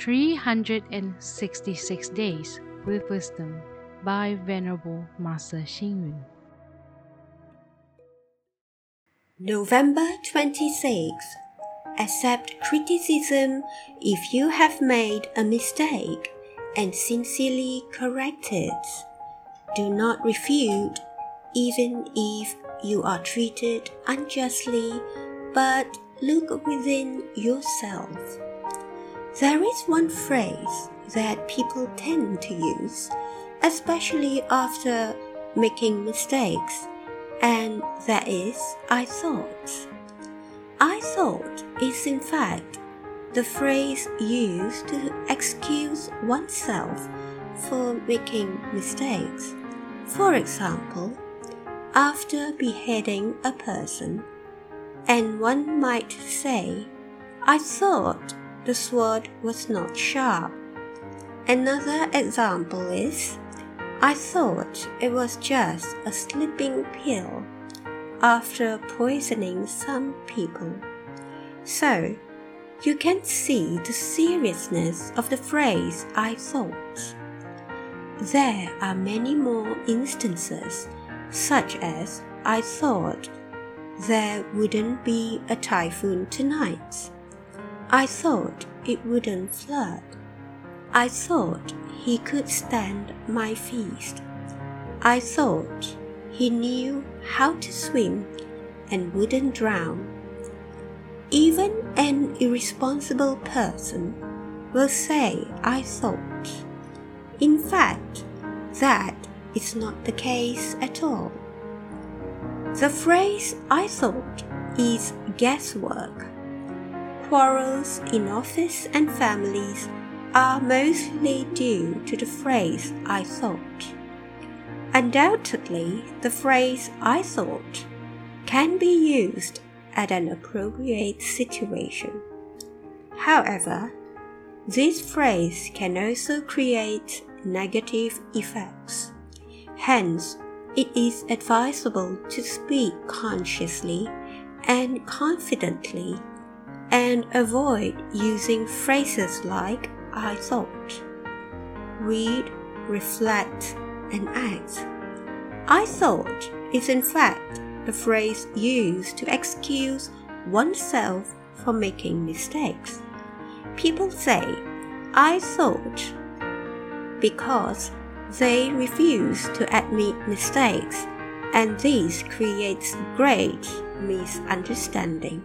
366 Days with Wisdom by Venerable Master Xing Yun. November 26. Accept criticism if you have made a mistake and sincerely correct it. Do not refute even if you are treated unjustly, but look within yourself. There is one phrase that people tend to use, especially after making mistakes, and that is I thought. I thought is in fact the phrase used to excuse oneself for making mistakes. For example, after beheading a person, and one might say, I thought the sword was not sharp. Another example is, I thought it was just a sleeping pill after poisoning some people. So, you can see the seriousness of the phrase I thought. There are many more instances, such as I thought there wouldn't be a typhoon tonight. I thought it wouldn't flood. I thought he could stand my feast. I thought he knew how to swim and wouldn't drown. Even an irresponsible person will say, I thought. In fact, that is not the case at all. The phrase I thought is guesswork quarrels in office and families are mostly due to the phrase I thought. Undoubtedly, the phrase I thought can be used at an appropriate situation. However, this phrase can also create negative effects. Hence, it is advisable to speak consciously and confidently and avoid using phrases like I thought. Read, reflect, and act. I thought is in fact the phrase used to excuse oneself for making mistakes. People say, I thought, because they refuse to admit mistakes, and this creates great misunderstanding.